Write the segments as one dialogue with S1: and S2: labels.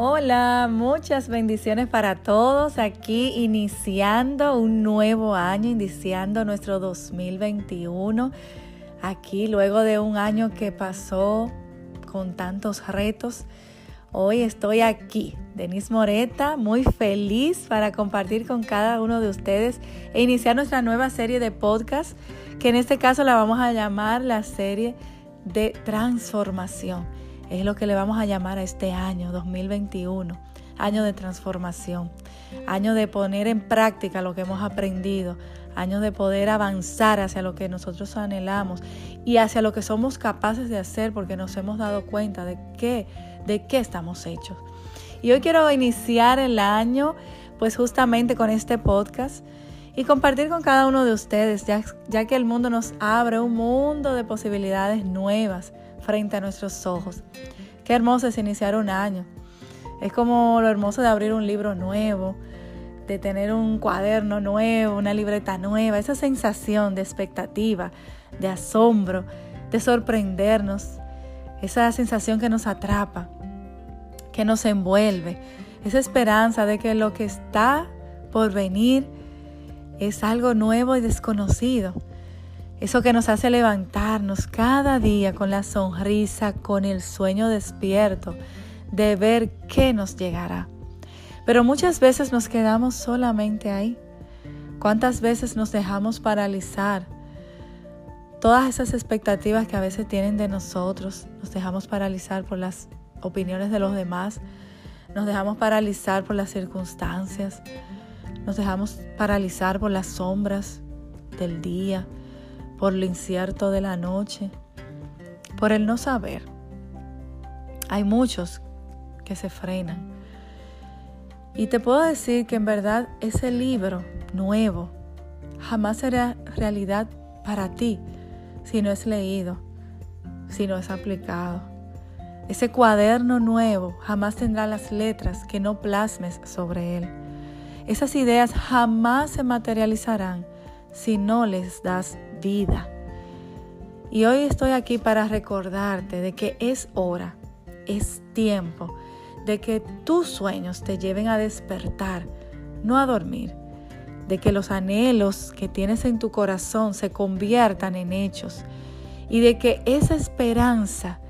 S1: Hola, muchas bendiciones para todos. Aquí iniciando un nuevo año, iniciando nuestro 2021. Aquí luego de un año que pasó con tantos retos, hoy estoy aquí, Denise Moreta, muy feliz para compartir con cada uno de ustedes e iniciar nuestra nueva serie de podcast, que en este caso la vamos a llamar la serie de transformación es lo que le vamos a llamar a este año 2021, año de transformación, año de poner en práctica lo que hemos aprendido, año de poder avanzar hacia lo que nosotros anhelamos y hacia lo que somos capaces de hacer porque nos hemos dado cuenta de qué, de qué estamos hechos. Y hoy quiero iniciar el año pues justamente con este podcast y compartir con cada uno de ustedes, ya, ya que el mundo nos abre un mundo de posibilidades nuevas frente a nuestros ojos. Qué hermoso es iniciar un año. Es como lo hermoso de abrir un libro nuevo, de tener un cuaderno nuevo, una libreta nueva, esa sensación de expectativa, de asombro, de sorprendernos, esa sensación que nos atrapa, que nos envuelve, esa esperanza de que lo que está por venir es algo nuevo y desconocido eso que nos hace levantarnos cada día con la sonrisa, con el sueño despierto de ver qué nos llegará. Pero muchas veces nos quedamos solamente ahí. ¿Cuántas veces nos dejamos paralizar? Todas esas expectativas que a veces tienen de nosotros, nos dejamos paralizar por las opiniones de los demás, nos dejamos paralizar por las circunstancias, nos dejamos paralizar por las sombras del día, por lo incierto de la noche, por el no saber. Hay muchos que se frenan. Y te puedo decir que en verdad ese libro nuevo jamás será realidad para ti si no es leído, si no es aplicado. Ese cuaderno nuevo jamás tendrá las letras que no plasmes sobre él. Esas ideas jamás se materializarán si no les das vida. Y hoy estoy aquí para recordarte de que es hora, es tiempo de que tus sueños te lleven a despertar, no a dormir, de que los anhelos que tienes en tu corazón se conviertan en hechos y de que esa esperanza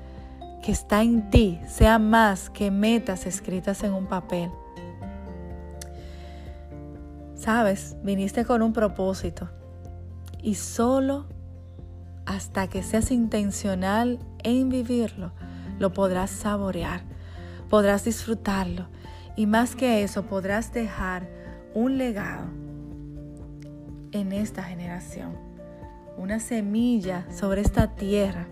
S1: que está en ti sea más que metas escritas en un papel. Sabes, viniste con un propósito y solo hasta que seas intencional en vivirlo, lo podrás saborear, podrás disfrutarlo y más que eso podrás dejar un legado en esta generación, una semilla sobre esta tierra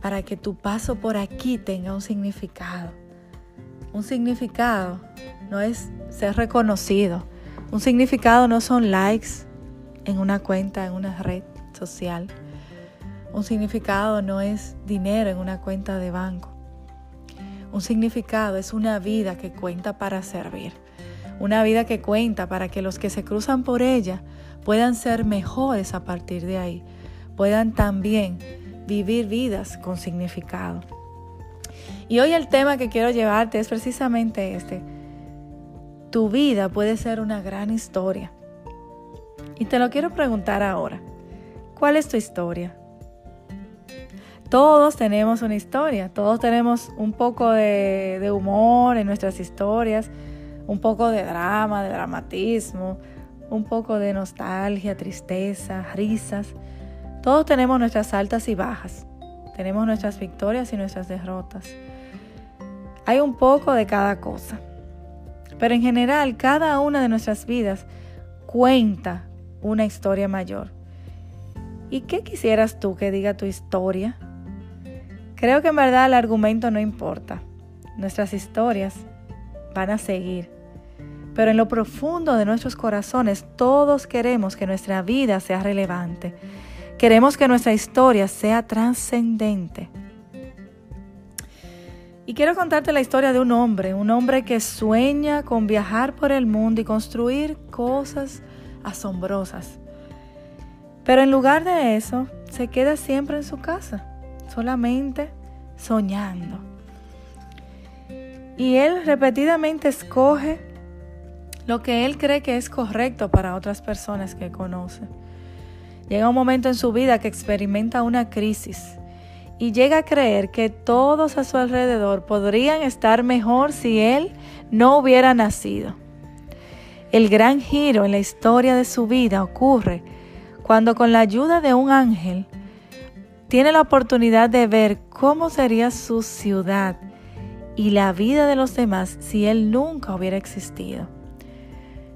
S1: para que tu paso por aquí tenga un significado. Un significado no es ser reconocido, un significado no son likes, en una cuenta, en una red social. Un significado no es dinero en una cuenta de banco. Un significado es una vida que cuenta para servir. Una vida que cuenta para que los que se cruzan por ella puedan ser mejores a partir de ahí. Puedan también vivir vidas con significado. Y hoy el tema que quiero llevarte es precisamente este. Tu vida puede ser una gran historia y te lo quiero preguntar ahora. ¿Cuál es tu historia? Todos tenemos una historia, todos tenemos un poco de, humor en nuestras historias, un poco de drama, de dramatismo, un poco de nostalgia, tristeza, risas. Todos tenemos nuestras altas y bajas, tenemos nuestras victorias y nuestras derrotas. Hay un poco de cada cosa, pero en general cada una de nuestras vidas cuenta una historia mayor. ¿Y qué quisieras tú que diga tu historia? Creo que en verdad el argumento no importa. Nuestras historias van a seguir. Pero en lo profundo de nuestros corazones todos queremos que nuestra vida sea relevante. Queremos que nuestra historia sea trascendente. Y quiero contarte la historia de un hombre, un hombre que sueña con viajar por el mundo y construir cosas asombrosas. Pero en lugar de eso, se queda siempre en su casa, solamente soñando. Y él repetidamente escoge lo que él cree que es correcto para otras personas que conoce. Llega un momento en su vida que experimenta una crisis y llega a creer que todos a su alrededor podrían estar mejor si él no hubiera nacido. El gran giro en la historia de su vida ocurre cuando con la ayuda de un ángel tiene la oportunidad de ver cómo sería su ciudad y la vida de los demás si Él nunca hubiera existido.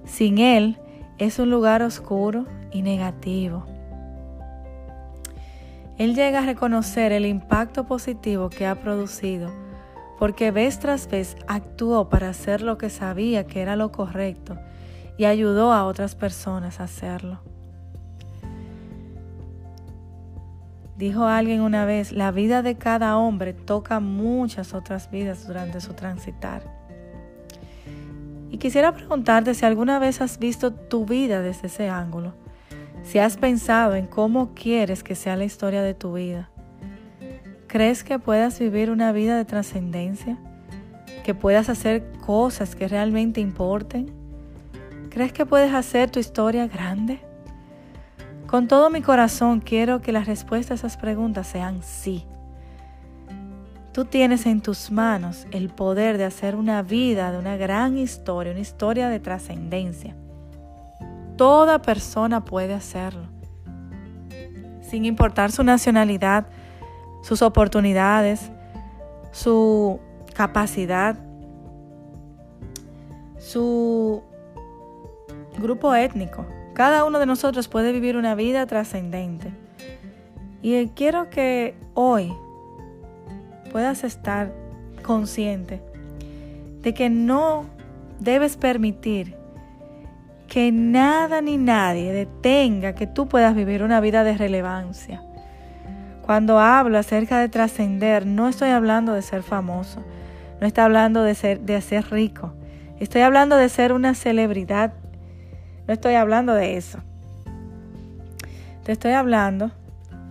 S1: Sin Él es un lugar oscuro y negativo. Él llega a reconocer el impacto positivo que ha producido, porque vez tras vez actuó para hacer lo que sabía que era lo correcto y ayudó a otras personas a hacerlo. Dijo alguien una vez, la vida de cada hombre toca muchas otras vidas durante su transitar. Y quisiera preguntarte si alguna vez has visto tu vida desde ese ángulo, si has pensado en cómo quieres que sea la historia de tu vida. ¿Crees que puedas vivir una vida de trascendencia? ¿Que puedas hacer cosas que realmente importen? ¿Crees que puedes hacer tu historia grande? Con todo mi corazón quiero que las respuestas a esas preguntas sean sí. Tú tienes en tus manos el poder de hacer una vida de una gran historia, una historia de trascendencia. Toda persona puede hacerlo, sin importar su nacionalidad, sus oportunidades, su capacidad, su grupo étnico. Cada uno de nosotros puede vivir una vida trascendente. Y quiero que hoy puedas estar consciente de que no debes permitir que nada ni nadie detenga que tú puedas vivir una vida de relevancia. Cuando hablo acerca de trascender, no estoy hablando de ser famoso, no estoy hablando de ser, de ser rico, estoy hablando de ser una celebridad no estoy hablando de eso. Te estoy hablando,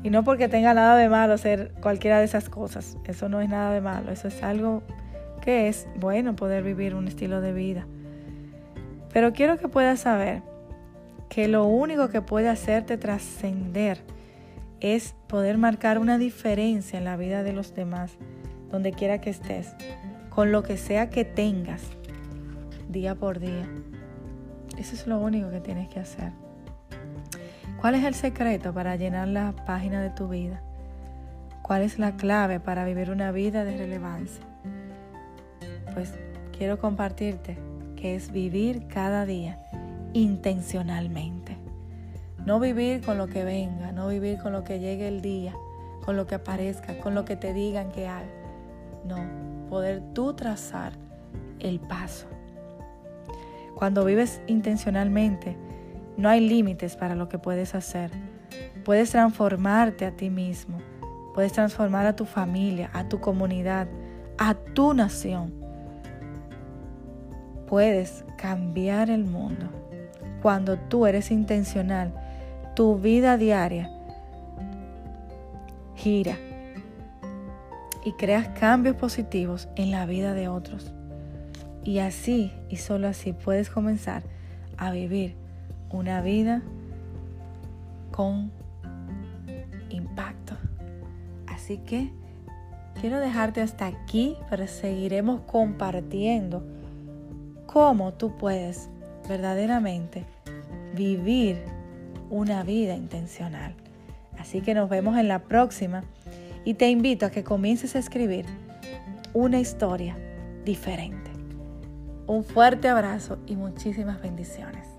S1: y no porque tenga nada de malo ser cualquiera de esas cosas. Eso no es nada de malo. Eso es algo que es bueno poder vivir un estilo de vida. Pero quiero que puedas saber que lo único que puede hacerte trascender es poder marcar una diferencia en la vida de los demás, donde quiera que estés, con lo que sea que tengas, día por día. Eso es lo único que tienes que hacer. ¿Cuál es el secreto para llenar la página de tu vida? ¿Cuál es la clave para vivir una vida de relevancia? Pues quiero compartirte que es vivir cada día intencionalmente. No vivir con lo que venga, no vivir con lo que llegue el día, con lo que aparezca, con lo que te digan que haga. No, poder tú trazar el paso. Cuando vives intencionalmente, no hay límites para lo que puedes hacer. Puedes transformarte a ti mismo, puedes transformar a tu familia, a tu comunidad, a tu nación. Puedes cambiar el mundo. Cuando tú eres intencional, tu vida diaria gira y creas cambios positivos en la vida de otros. Y así y solo así puedes comenzar a vivir una vida con impacto. Así que quiero dejarte hasta aquí, pero seguiremos compartiendo cómo tú puedes verdaderamente vivir una vida intencional. Así que nos vemos en la próxima y te invito a que comiences a escribir una historia diferente. Un fuerte abrazo y muchísimas bendiciones.